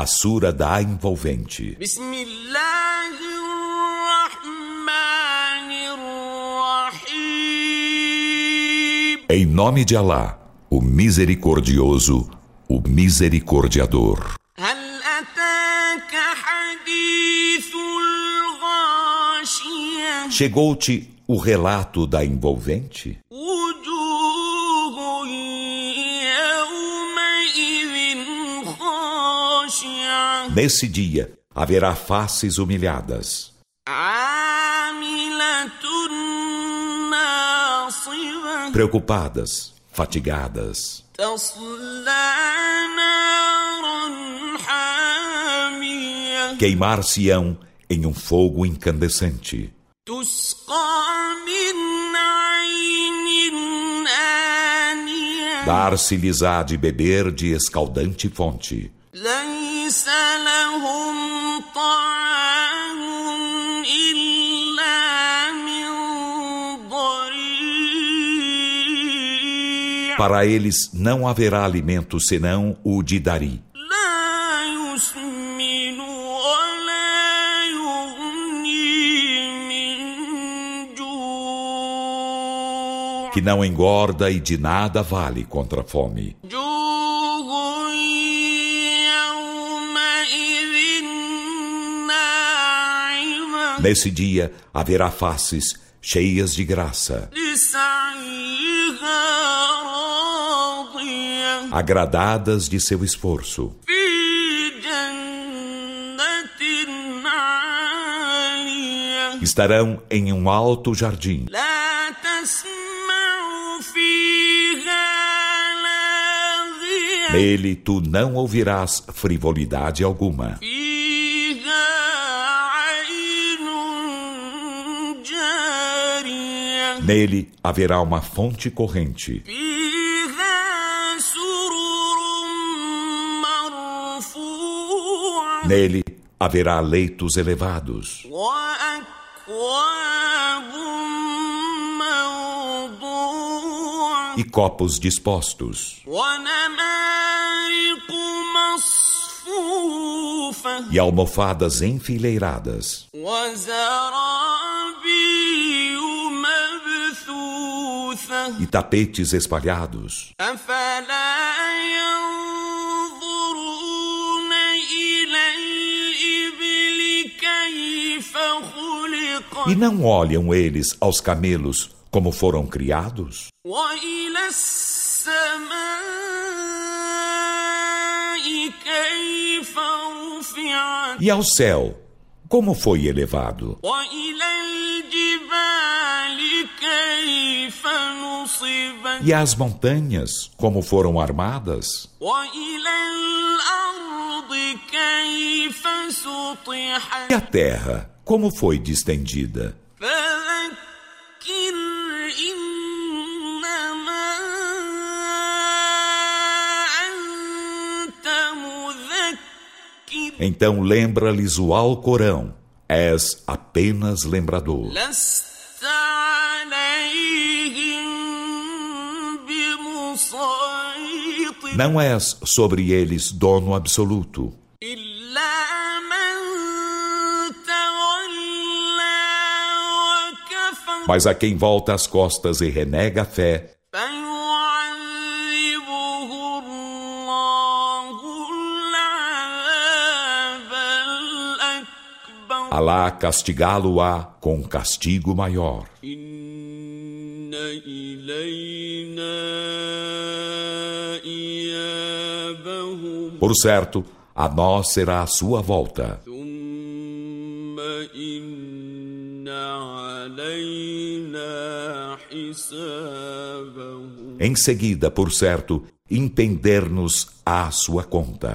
a Sura da Envolvente. Em nome de Alá, o Misericordioso, o Misericordiador. Chegou-te o relato da envolvente? Nesse dia haverá faces humilhadas. Preocupadas, fatigadas. Queimar-se-ão em um fogo incandescente. Dar-se-lhes-á de beber de escaldante fonte. Para eles não haverá alimento senão o de Dari. Que não engorda e de nada vale contra a fome. Nesse dia haverá faces cheias de graça, agradadas de seu esforço. Estarão em um alto jardim. Nele tu não ouvirás frivolidade alguma. Nele haverá uma fonte corrente. Nele haverá leitos elevados. E copos dispostos. E almofadas enfileiradas e tapetes espalhados. E não olham eles aos camelos como foram criados? E ao céu, como foi elevado? E as montanhas, como foram armadas? E a terra, como foi distendida? Então lembra-lhes o Alcorão. És apenas lembrador. Não és sobre eles dono absoluto. Mas a quem volta as costas e renega a fé, Alá castigá-lo-á com castigo maior. Por certo, a nós será a sua volta. Em seguida, por certo, impender-nos à sua conta.